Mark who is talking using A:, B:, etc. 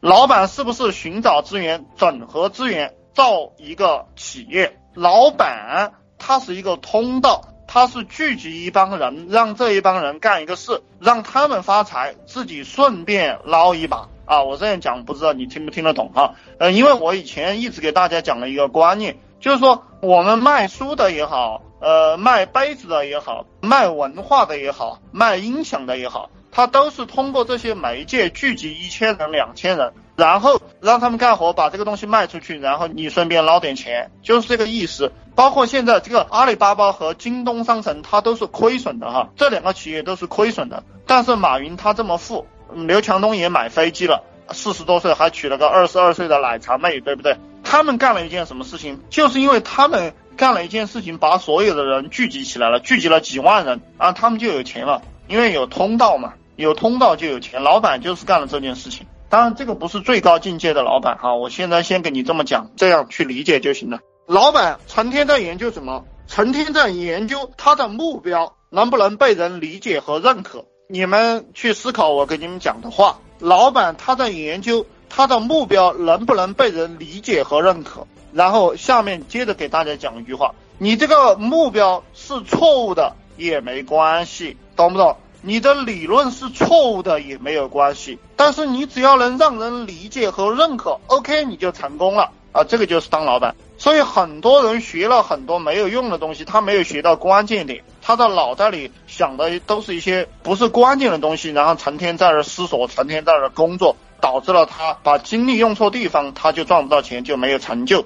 A: 老板是不是寻找资源、整合资源，造一个企业？老板他是一个通道，他是聚集一帮人，让这一帮人干一个事，让他们发财，自己顺便捞一把啊！我这样讲，不知道你听不听得懂哈？呃，因为我以前一直给大家讲了一个观念，就是说我们卖书的也好，呃，卖杯子的也好，卖文化的也好，卖音响的也好。他都是通过这些媒介聚集一千人、两千人，然后让他们干活，把这个东西卖出去，然后你顺便捞点钱，就是这个意思。包括现在这个阿里巴巴和京东商城，它都是亏损的哈，这两个企业都是亏损的。但是马云他这么富，刘强东也买飞机了，四十多岁还娶了个二十二岁的奶茶妹，对不对？他们干了一件什么事情？就是因为他们干了一件事情，把所有的人聚集起来了，聚集了几万人啊，他们就有钱了，因为有通道嘛。有通道就有钱，老板就是干了这件事情。当然，这个不是最高境界的老板哈。我现在先给你这么讲，这样去理解就行了。老板成天在研究什么？成天在研究他的目标能不能被人理解和认可。你们去思考我给你们讲的话。老板他在研究他的目标能不能被人理解和认可。然后下面接着给大家讲一句话：你这个目标是错误的也没关系，懂不懂？你的理论是错误的也没有关系，但是你只要能让人理解和认可，OK，你就成功了啊！这个就是当老板。所以很多人学了很多没有用的东西，他没有学到关键点，他的脑袋里想的都是一些不是关键的东西，然后成天在这思索，成天在这工作，导致了他把精力用错地方，他就赚不到钱，就没有成就。